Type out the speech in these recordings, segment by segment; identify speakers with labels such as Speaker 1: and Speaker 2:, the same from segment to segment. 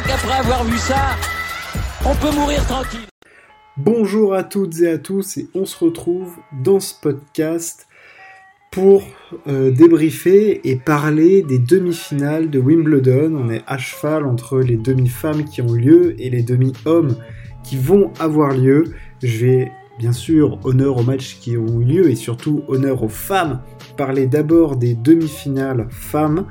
Speaker 1: crois qu'après avoir vu ça, on peut mourir tranquille.
Speaker 2: Bonjour à toutes et à tous et on se retrouve dans ce podcast pour euh, débriefer et parler des demi-finales de Wimbledon. On est à cheval entre les demi-femmes qui ont lieu et les demi-hommes qui vont avoir lieu. Je vais bien sûr honneur aux matchs qui ont eu lieu et surtout honneur aux femmes. Parler d'abord des demi-finales femmes.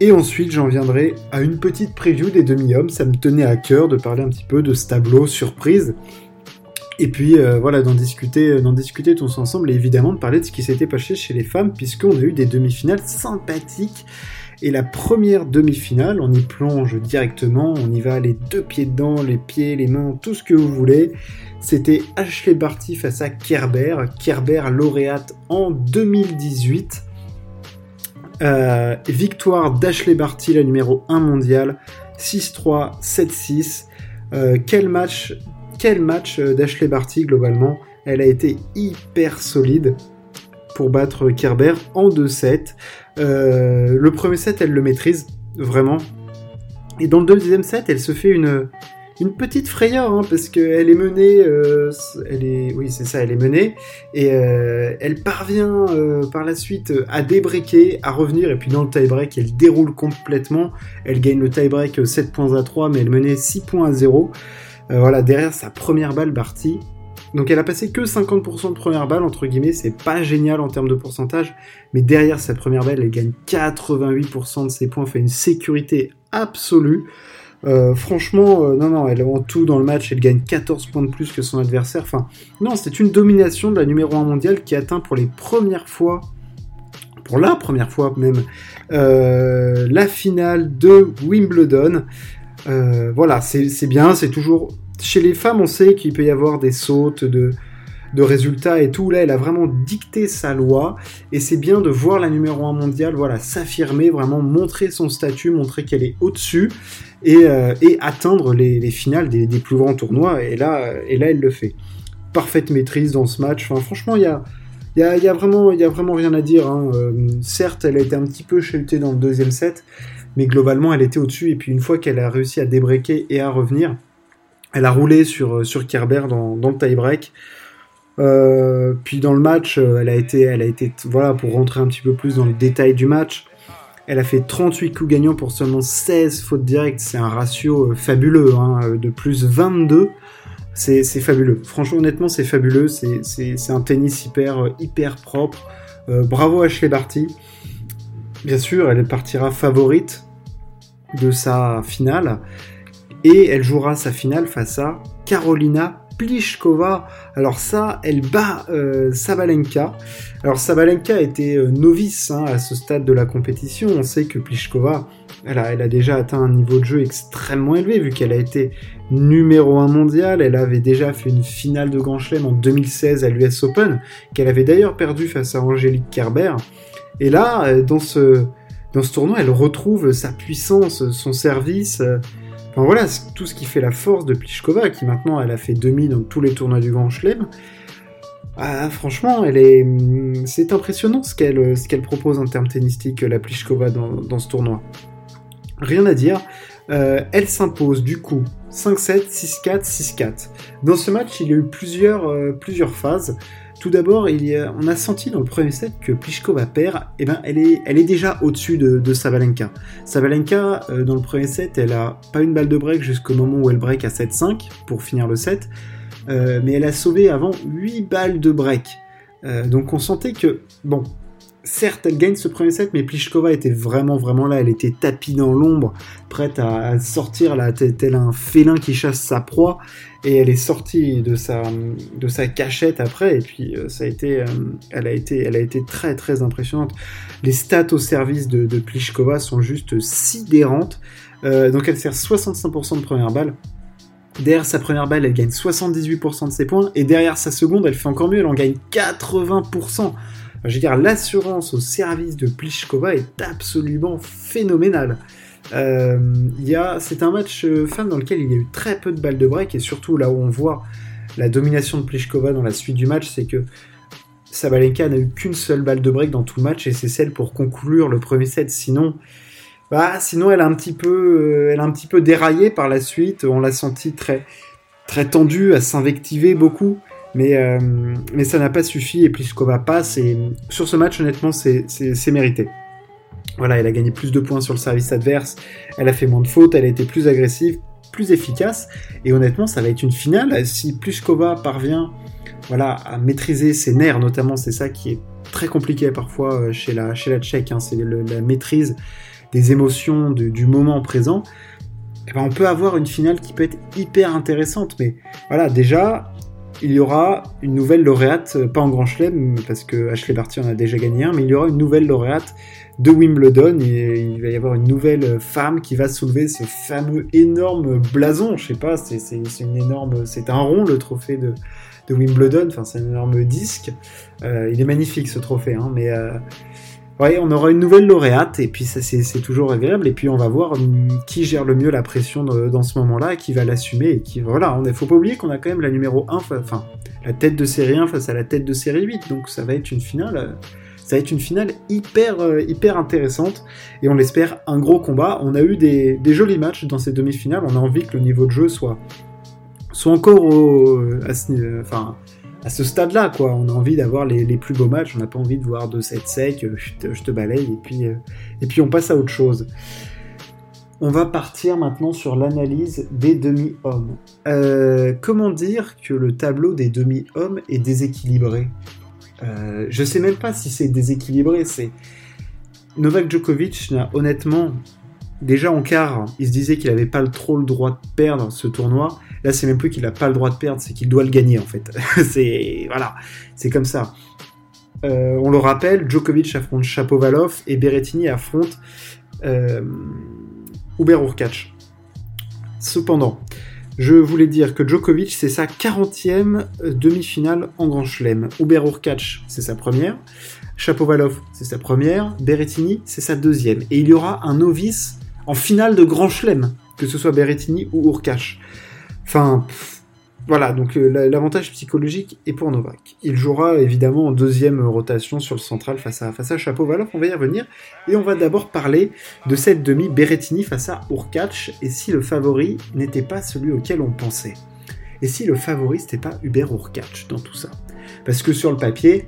Speaker 2: Et ensuite, j'en viendrai à une petite preview des demi-hommes. Ça me tenait à cœur de parler un petit peu de ce tableau surprise. Et puis, euh, voilà, d'en discuter, d'en discuter tous ensemble et évidemment de parler de ce qui s'était passé chez les femmes, puisqu'on a eu des demi-finales sympathiques. Et la première demi-finale, on y plonge directement, on y va les deux pieds dedans, les pieds, les mains, tout ce que vous voulez. C'était Ashley Barty face à Kerber, Kerber lauréate en 2018. Euh, victoire d'Ashley Barty, la numéro 1 mondiale, 6-3, 7-6. Euh, quel match, quel match euh, d'Ashley Barty globalement? Elle a été hyper solide pour battre Kerber en 2-7. le premier set, elle le maîtrise vraiment. Et dans le deuxième set, elle se fait une, une petite frayeur, hein, parce qu'elle est menée, euh, elle est, oui c'est ça, elle est menée, et euh, elle parvient euh, par la suite à débriquer, à revenir, et puis dans le tie-break, elle déroule complètement, elle gagne le tie-break 7 points à 3, mais elle menait 6 points à 0. voilà, derrière sa première balle, Barty. Donc elle a passé que 50% de première balle, entre guillemets, c'est pas génial en termes de pourcentage, mais derrière sa première balle, elle gagne 88% de ses points, fait une sécurité absolue. Euh, franchement, euh, non, non, elle en tout dans le match, elle gagne 14 points de plus que son adversaire. Enfin, non, c'était une domination de la numéro 1 mondiale qui atteint pour les premières fois, pour la première fois même, euh, la finale de Wimbledon. voilà, c'est bien, c'est toujours. Chez les femmes, on sait qu'il peut y avoir des sautes de, de résultats et tout. Là, elle a vraiment dicté sa loi et c'est bien de voir la numéro 1 mondiale voilà, s'affirmer, vraiment montrer son statut, montrer qu'elle est au-dessus et, euh, atteindre les, finales des, plus grands tournois. Et là, et là, elle le fait. Parfaite maîtrise dans ce match. Franchement, il y a. Il y, a, vraiment, a vraiment rien à dire. Hein. Euh, certes, elle a été un petit peu chalutée dans le deuxième set, mais globalement, elle était au-dessus. Et puis, une fois qu'elle a réussi à débreaker et à revenir, elle a roulé sur, sur Kerber dans, dans le tie-break. Euh, puis dans le match, euh, elle a été, elle a été, voilà, pour rentrer un petit peu plus dans le détail du match, elle a fait 38 coups gagnants pour seulement 16 fautes directes. C'est un ratio euh, fabuleux, hein, de plus 22. C'est fabuleux. Franchement, honnêtement, c'est fabuleux. C'est un tennis hyper, hyper propre. bravo Ashley Barty. Bien sûr, elle partira favorite de sa finale. Et elle jouera sa finale face à Carolina Pliskova. Alors ça, elle bat euh, Sabalenka. Alors Sabalenka était euh, novice hein, à ce stade de la compétition. On sait que Pliskova, elle a, elle a déjà atteint un niveau de jeu extrêmement élevé vu qu'elle a été numéro 1 mondial. Elle avait déjà fait une finale de Grand Chelem en 2016 à l'US Open, qu'elle avait d'ailleurs perdu face à Angélique Kerber. Et là, euh, dans ce, dans ce tournoi, elle retrouve sa puissance, son service voilà, tout ce qui fait la force de Pliskova, qui maintenant elle a fait demi dans tous les tournois du Grand Chelem. Ah, franchement, elle est, hum, c'est impressionnant ce qu'elle, ce qu'elle propose en termes tennistiques, la Pliskova dans, ce tournoi. Rien à dire. Euh, elle s'impose du coup 5-7, 6-4, 6-4. Dans ce match, il y a eu plusieurs, euh, plusieurs phases. Tout d'abord, on a senti dans le premier set que Pliskova perd, eh ben, elle, est, elle est déjà au-dessus de, de Savalenka. Savalenka, euh, dans le premier set, elle a pas une balle de break jusqu'au moment où elle break à 7-5 pour finir le set, euh, mais elle a sauvé avant 8 balles de break. Euh, donc on sentait que, bon, certes, elle gagne ce premier set, mais Pliskova était vraiment, vraiment là. Elle était tapie dans l'ombre, prête à, sortir là, tel un félin qui chasse sa proie. Et elle est sortie de sa, de sa cachette après. Et puis, euh, ça a été, euh, elle, a été, elle a été très, très impressionnante. Les stats au service de, de sont juste sidérantes. Euh, donc, elle sert 65% de première balle. Derrière sa première balle, elle gagne 78% de ses points. Et derrière sa seconde, elle fait encore mieux. Elle en gagne 80% je veux dire, l'assurance au service de Pliskova est absolument phénoménale. Euh, c'est un match euh, fan dans lequel il y a eu très peu de balles de break et surtout là où on voit la domination de Pliskova dans la suite du match, c'est que Sabalenka n'a eu qu'une seule balle de break dans tout le match et c'est celle pour conclure le premier set. Sinon, Bah, sinon, elle a un petit peu, euh, elle a un petit peu déraillé par la suite. On l'a senti très, très tendue, à s'invectiver beaucoup. Mais, euh, mais ça n'a pas suffi. Et Pliskova passe. Et sur ce match, honnêtement, c'est mérité. Voilà, elle a gagné plus de points sur le service adverse. Elle a fait moins de fautes. Elle a été plus agressive, plus efficace. Et honnêtement, ça va être une finale. Si Pliskova parvient voilà, à maîtriser ses nerfs, notamment, c'est ça qui est très compliqué parfois euh, chez la, chez la Tchèque. Hein, c'est la maîtrise des émotions du moment présent, eh ben on peut avoir une finale qui peut être hyper intéressante. Mais voilà, déjà, il y aura une nouvelle lauréate, euh, pas en Grand Chelem, parce que Ashley Barty en a déjà gagné un, mais il y aura une nouvelle lauréate de Wimbledon et il va y avoir une nouvelle femme qui va soulever ce fameux énorme blason. Je sais pas, c'est une énorme, c'est un rond le trophée de, Wimbledon. Enfin, c'est un énorme disque. Euh, il est magnifique ce trophée, hein, mais euh, Ouais, on aura une nouvelle lauréate, et puis ça c'est toujours agréable, et puis on va voir qui gère le mieux la pression dans ce moment-là, qui va l'assumer, et qui, voilà, il faut pas oublier qu'on a quand même la numéro 1, enfin, la tête de série 1 face à la tête de série 8, donc ça va être une finale, ça va être une finale hyper, euh, hyper intéressante, et on l'espère un gros combat. On a eu des, jolis matchs dans ces demi-finales, on a envie que le niveau de jeu soit, soit encore au, à ce, enfin, à ce stade-là, quoi. On a envie d'avoir les, plus beaux matchs, on n'a pas envie de voir de cette sec, euh, je te, balaye, et puis, euh, et puis on passe à autre chose. On va partir maintenant sur l'analyse des demi-hommes. Euh, comment dire que le tableau des demi-hommes est déséquilibré? Euh, Je sais même pas si c'est déséquilibré, c'est... Novak Djokovic n'a honnêtement déjà en quart, il se disait qu'il n'avait pas trop le droit de perdre ce tournoi. Là, c'est même plus qu'il n'a pas le droit de perdre, c'est qu'il doit le gagner en fait. c'est voilà, c'est comme ça. Euh, on le rappelle, Djokovic affronte Chapovalov et Berrettini affronte euh, Hubert Cependant, je voulais dire que Djokovic, c'est sa 40e demi-finale en Grand Chelem. Hubert c'est sa première. Chapovalov, c'est sa première. Berrettini, c'est sa deuxième. Et il y aura un novice en finale de Grand Chelem, que ce soit Berrettini ou Urkash. Enfin, voilà, donc euh, l'avantage psychologique est pour Novak. Il jouera évidemment en deuxième rotation sur le central face à, face à on va y revenir. Et on va d'abord parler de cette demi Berrettini face à Urkash, et si le favori n'était pas celui auquel on pensait? Et si le favori c'était pas Hubert Urkash dans tout ça? Parce que sur le papier,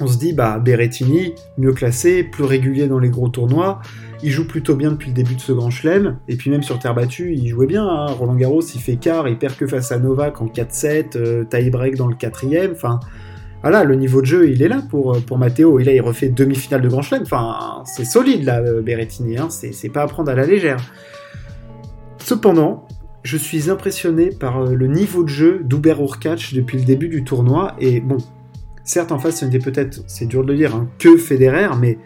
Speaker 2: on se dit, bah, Berrettini, mieux classé, plus régulier dans les gros tournois, il joue plutôt bien depuis le début de ce grand chelem, et puis même sur terre battue, il jouait bien. Hein. Roland Garros, il fait quart, il perd que face à Novak en 4-7, euh, tie-break dans le quatrième. Enfin, voilà, le niveau de jeu, il est là pour, euh, pour Matteo. Et là, il refait demi-finale de grand chelem. Enfin, c'est solide, là, euh, Berrettini. Hein. C'est pas à prendre à la légère. Cependant, je suis impressionné par le niveau de jeu d'Uber Urkac depuis le début du tournoi. Et bon, certes, en face, ce n'était peut-être, c'est dur de le dire, hein, que Federer, mais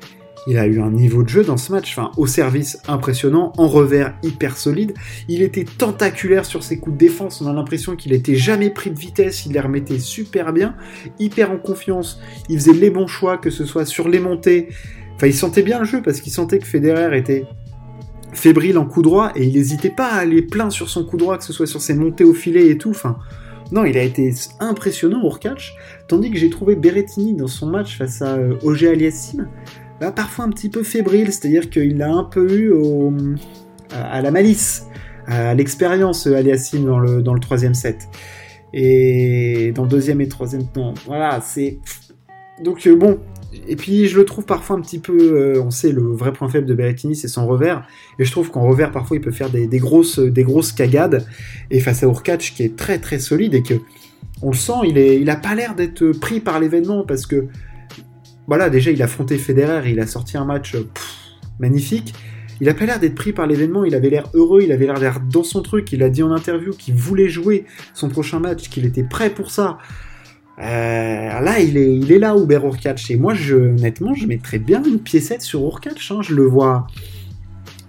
Speaker 2: il a eu un niveau de jeu dans ce match, enfin, au service impressionnant, en revers hyper solide. Il était tentaculaire sur ses coups de défense, on a l'impression qu'il était jamais pris de vitesse, il les remettait super bien, hyper en confiance. Il faisait les bons choix, que ce soit sur les montées. Enfin, il sentait bien le jeu parce qu'il sentait que Federer était fébrile en coup droit et il n'hésitait pas à aller plein sur son coup droit, que ce soit sur ses montées au filet et tout. Non, il a été impressionnant au catch, tandis que j'ai trouvé Berrettini dans son match face à euh, Aliassim bah, parfois un petit peu fébrile, c'est-à-dire qu'il l'a un peu eu à la malice, à l'expérience, Aliassime, dans le, dans le troisième set. Et dans le deuxième et troisième, non, voilà, c'est... Donc euh, bon, et puis je le trouve parfois un petit peu, euh, on sait, le vrai point faible de Berrettini, c'est son revers. Et je trouve qu'en revers, parfois, il peut faire des, grosses, des grosses cagades. Et face à Urkac, qui est très très solide et que, on le sent, il, est, il a pas l'air d'être pris par l'événement parce que voilà, déjà, il a affronté Federer, il a sorti un match magnifique. Il a pas l'air d'être pris par l'événement, il avait l'air heureux, il avait l'air dans son truc, il a dit en interview qu'il voulait jouer son prochain match, qu'il était prêt pour ça. Euh, là, il est, il est là, Uber Urkac. Et moi, je, honnêtement, je mettrais bien une piécette sur Urkac. Hein, je le vois.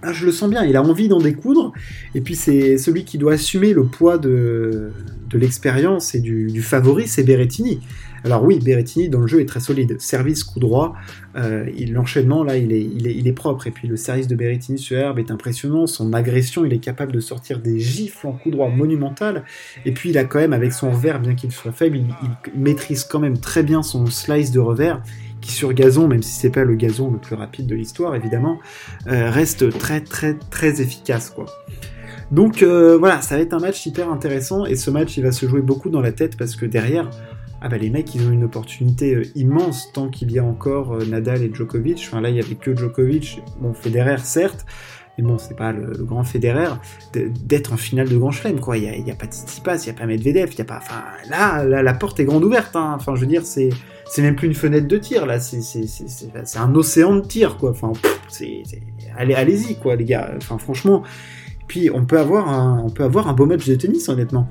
Speaker 2: Ah, je le sens bien, il a envie d'en découdre. Et puis, c'est celui qui doit assumer le poids de, l'expérience et du, favori, c'est Berrettini. Alors oui, Berrettini dans le jeu est très solide. Service, coup droit, euh, l'enchaînement là il est, il, est, propre. Et puis le service de Berrettini sur herbe est impressionnant. Son agression, il est capable de sortir des gifles en coup droit monumental. Et puis il a quand même avec son revers, bien qu'il soit faible, il, maîtrise quand même très bien son slice de revers. Qui sur gazon, même si c'est pas le gazon le plus rapide de l'histoire évidemment, reste très très très efficace quoi. Donc voilà, ça va être un match hyper intéressant et ce match il va se jouer beaucoup dans la tête parce que derrière, ah bah les mecs ils ont une opportunité euh, immense tant qu'il y a encore euh, Nadal et Djokovic. Enfin là il y avait que Djokovic, bon Federer certes, mais bon c'est pas le, grand Federer d'être en finale de Grand Chelem quoi. Il y a, pas Tsitsipas, il y a pas Medvedev, il y a pas. Enfin là, la porte est grande ouverte. Hein. Enfin je veux dire c'est c'est même plus une fenêtre de tir là, c'est un océan de tir quoi. Enfin allez allez-y quoi les gars. Enfin franchement. Puis on peut avoir un, on peut avoir un beau match de tennis honnêtement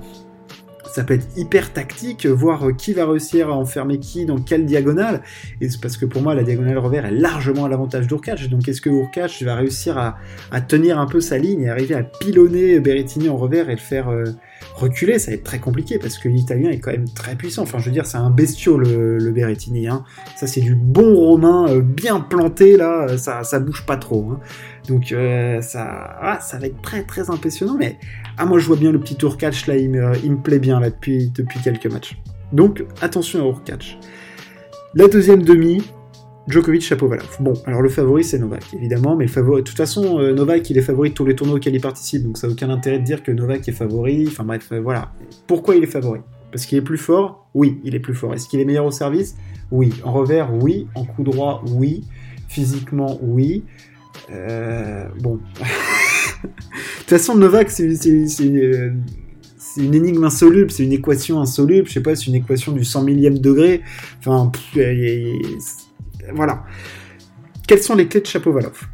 Speaker 2: ça peut être hyper tactique, voir euh, qui va réussir à enfermer qui dans quelle diagonale. Et c'est parce que pour moi, la diagonale revers est largement à l'avantage d'Urkach. Donc est-ce que Urkach va réussir à, tenir un peu sa ligne et arriver à pilonner Berrettini en revers et le faire euh, reculer? Ça va être très compliqué parce que l'Italien est quand même très puissant. Enfin, je veux dire, c'est un bestiau le, Berrettini. Hein. Ça, c'est du bon romain euh, bien planté là. Ça, ça bouge pas trop. Hein. Donc ça, ah, ça va être très très impressionnant. Mais ah, moi je vois bien le petit tour catch là, il me, plaît bien là depuis, depuis quelques matchs. Donc attention à catch. La deuxième demi, Djokovic Chapovalov. Bon, alors le favori c'est Novak, évidemment, mais le favori. De toute façon, euh, Novak il est favori de tous les tournois auxquels il participe, donc ça n'a aucun intérêt de dire que Novak est favori. Enfin bref, euh, voilà. Pourquoi il est favori? Parce qu'il est plus fort? Oui, il est plus fort. Est-ce qu'il est meilleur au service? Oui. En revers, oui. En coup droit, oui. Physiquement, oui. Euh, bon. de toute façon, Novak, c'est une énigme insoluble, c'est une équation insoluble, je sais pas, c'est une équation du 100 millième degré. Enfin, voilà. Quelles sont les clés de Chapovalov?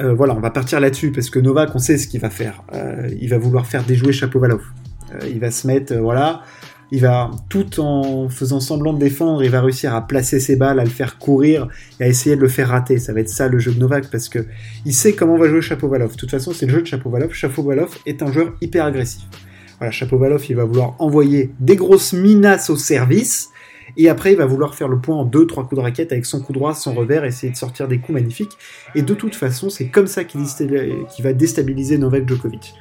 Speaker 2: Euh, Voilà, on va partir là-dessus, parce que Novak, on sait ce qu'il va faire. Euh, il va vouloir faire déjouer Chapovalov. Euh, il va se mettre, voilà, il va, tout en faisant semblant de défendre, il va réussir à placer ses balles, à le faire courir et à essayer de le faire rater. Ça va être ça le jeu de Novak parce que il sait comment va jouer Chapovalov. De toute façon, c'est le jeu de Chapovalov. Chapovalov est un joueur hyper agressif. Voilà, Chapovalov, il va vouloir envoyer des grosses menaces au service. Et après, il va vouloir faire le point en deux, trois coups de raquette avec son coup droit, son revers, essayer de sortir des coups magnifiques. Et de toute façon, c'est comme ça qu'il va déstabiliser Novak Djokovic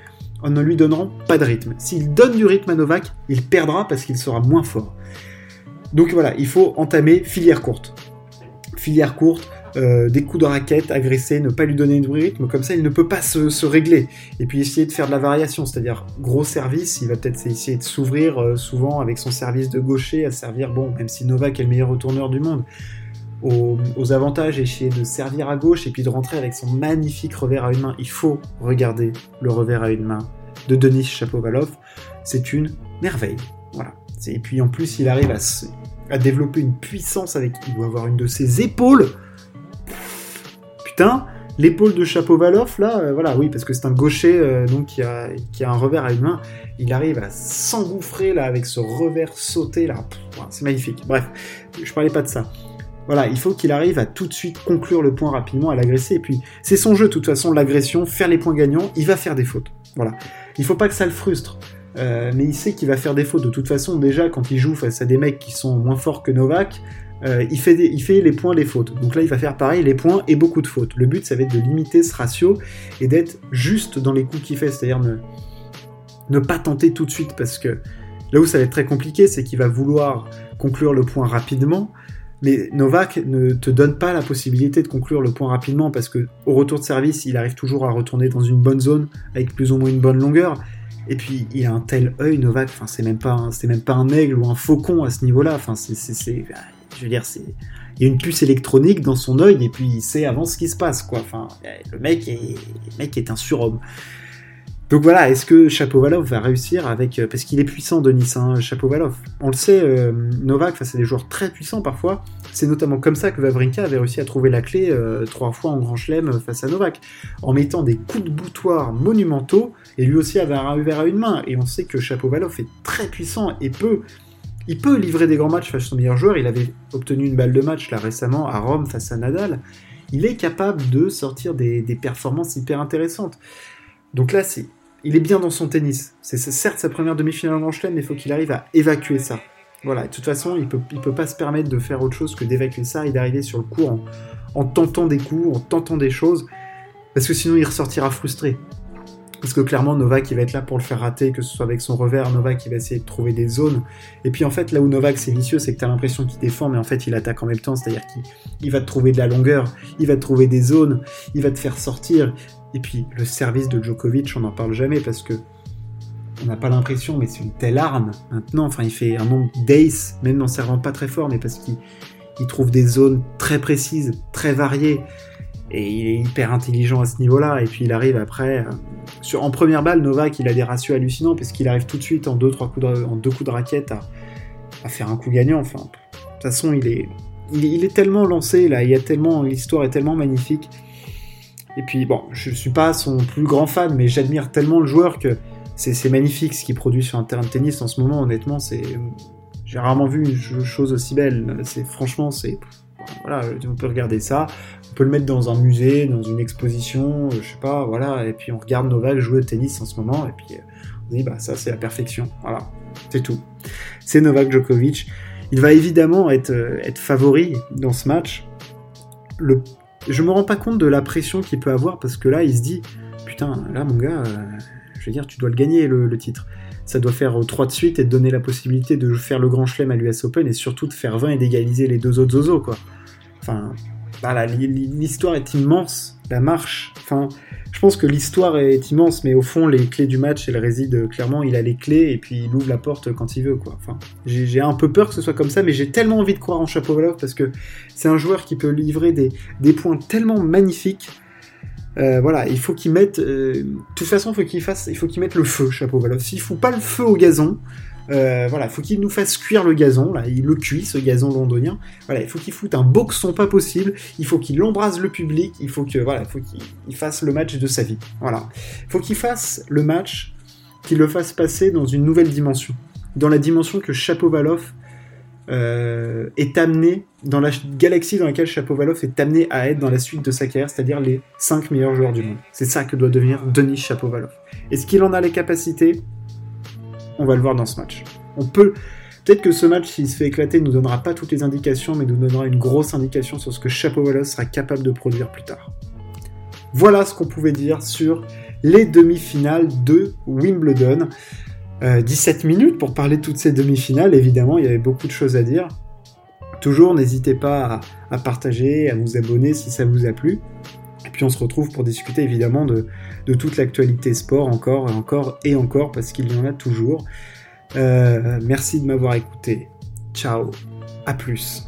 Speaker 2: en ne lui donnant pas de rythme. S'il donne du rythme à Novak, il perdra parce qu'il sera moins fort. Donc voilà, il faut entamer filière courte. Filière courte, euh, des coups de raquette, agresser, ne pas lui donner du rythme, comme ça il ne peut pas se, régler. Et puis essayer de faire de la variation, c'est-à-dire gros service, il va peut-être essayer de s'ouvrir euh, souvent avec son service de gaucher à servir, bon, même si Novak est le meilleur retourneur du monde, aux, aux, avantages, essayer de servir à gauche et puis de rentrer avec son magnifique revers à une main. Il faut regarder le revers à une main de Denis Chapovalov. C'est une merveille. Voilà. Et puis en plus, il arrive à, développer une puissance avec. Il doit avoir une de ses épaules. Putain, l'épaule de Chapovalov, là, euh, voilà, oui, parce que c'est un gaucher euh, donc qui a, qui a un revers à une main. Il arrive à s'engouffrer là avec ce revers sauté là. C'est magnifique. Bref, je parlais pas de ça. Voilà, il faut qu'il arrive à tout de suite conclure le point rapidement, à l'agresser. Et puis, c'est son jeu, de toute façon, l'agression, faire les points gagnants, il va faire des fautes. Voilà. Il faut pas que ça le frustre. Euh, mais il sait qu'il va faire des fautes. De toute façon, déjà, quand il joue face à des mecs qui sont moins forts que Novak, euh, il, fait les points, les fautes. Donc là, il va faire pareil, les points et beaucoup de fautes. Le but, ça va être de limiter ce ratio et d'être juste dans les coups qu'il fait. C'est-à-dire ne pas tenter tout de suite parce que là où ça va être très compliqué, c'est qu'il va vouloir conclure le point rapidement, mais Novak ne te donne pas la possibilité de conclure le point rapidement parce que au retour de service, il arrive toujours à retourner dans une bonne zone avec plus ou moins une bonne longueur. Et puis il a un tel œil, Novak. Enfin, c'est même pas, c'est même pas un aigle ou un faucon à ce niveau-là. Enfin, c'est, je veux dire, c'est, il y a une puce électronique dans son œil et puis il sait avant ce qui se passe, quoi. Enfin, le mec est, le mec est un surhomme. Donc voilà, est-ce que Chapovalov va réussir avec... Euh, parce qu'il est puissant, Denis, hein, Chapovalov. On le sait, euh, Novak, face à des joueurs très puissants parfois, c'est notamment comme ça que Vavrinka avait réussi à trouver la clé euh, trois fois en Grand Chelem face à Novak, en mettant des coups de boutoir monumentaux, et lui aussi avait un revers à une main. Et on sait que Chapovalov est très puissant et peut... Il peut livrer des grands matchs face à son meilleur joueur. Il avait obtenu une balle de match là récemment à Rome face à Nadal. Il est capable de sortir des, des performances hyper intéressantes. Donc là, c'est il est bien dans son tennis. C'est certes sa première demi-finale en Chelem, mais il faut qu'il arrive à évacuer ça. Voilà, de toute façon, il peut, il peut pas se permettre de faire autre chose que d'évacuer ça et d'arriver sur le cours en, tentant des coups, en tentant des choses, parce que sinon il ressortira frustré. Parce que clairement, Novak, il va être là pour le faire rater, que ce soit avec son revers, Novak, il va essayer de trouver des zones. Et puis en fait, là où Novak, c'est vicieux, c'est que tu as l'impression qu'il défend, mais en fait, il attaque en même temps, c'est-à-dire qu'il va te trouver de la longueur, il va te trouver des zones, il va te faire sortir. Et puis, le service de Djokovic, on n'en parle jamais parce que on n'a pas l'impression, mais c'est une telle arme maintenant. Enfin, il fait un nombre d'ace, même en servant pas très fort, mais parce qu'il trouve des zones très précises, très variées. Et il est hyper intelligent à ce niveau-là. Et puis il arrive après. Euh, en première balle, Novak, il a des ratios hallucinants parce qu'il arrive tout de suite en deux, trois coups de, en deux coups de raquette à, à, faire un coup gagnant. Enfin, de toute façon, il est, il, est tellement lancé là. Il y a tellement, l'histoire est tellement magnifique. Et puis bon, je suis pas son plus grand fan, mais j'admire tellement le joueur que c'est magnifique ce qu'il produit sur un terrain de tennis en ce moment. Honnêtement, j'ai rarement vu une chose aussi belle. Franchement, c'est voilà, on peut regarder ça peut le mettre dans un musée, dans une exposition, je sais pas, voilà, et puis on regarde Novak jouer au tennis en ce moment, et puis on dit, bah ça c'est la perfection, voilà, c'est tout. C'est Novak Djokovic. Il va évidemment être, euh, favori dans ce match. Je me rends pas compte de la pression qu'il peut avoir, parce que là, il se dit, putain, là mon gars, euh, je veux dire, tu dois le gagner le, titre. Ça doit faire 3 de suite et donner la possibilité de faire le grand chelem à l'US Open et surtout de faire 20 et d'égaliser les deux autres zozos, quoi. Enfin, l'histoire est immense, la marche. Enfin, je pense que l'histoire est immense, mais au fond, les clés du match, elles résident clairement. Il a les clés et puis il ouvre la porte quand il veut, quoi. Enfin, j'ai un peu peur que ce soit comme ça, mais j'ai tellement envie de croire en Chapovalov parce que c'est un joueur qui peut livrer des, des points tellement magnifiques. Euh, voilà, il faut qu'il mette. Euh, de toute façon, il faut qu'il fasse, il faut qu'il mette le feu, Chapovalov. S'il fout pas le feu au gazon, euh, voilà, faut qu'il nous fasse cuire le gazon, là, il le cuit, ce gazon londonien. Voilà, il faut qu'il foute un boxon pas possible, il faut qu'il embrase le public, il faut que, voilà, il faut qu'il fasse le match de sa vie. Voilà. Il faut qu'il fasse le match, qu'il le fasse passer dans une nouvelle dimension. Dans la dimension que Chapovalov euh, est amené, dans la galaxie dans laquelle Chapovalov est amené à être dans la suite de sa carrière, c'est-à-dire les 5 meilleurs joueurs du monde. C'est ça que doit devenir Denis Chapovalov. Est-ce qu'il en a les capacités? On va le voir dans ce match. On peut. Peut-être que ce match, s'il se fait éclater, ne nous donnera pas toutes les indications, mais nous donnera une grosse indication sur ce que Chapovalov sera capable de produire plus tard. Voilà ce qu'on pouvait dire sur les demi-finales de Wimbledon. 17 euh, minutes pour parler de toutes ces demi-finales, évidemment, il y avait beaucoup de choses à dire. Toujours, n'hésitez pas à, partager, à vous abonner si ça vous a plu. Et puis on se retrouve pour discuter évidemment de, toute l'actualité sport encore et encore et encore parce qu'il y en a toujours. Euh, merci de m'avoir écouté. Ciao, à plus.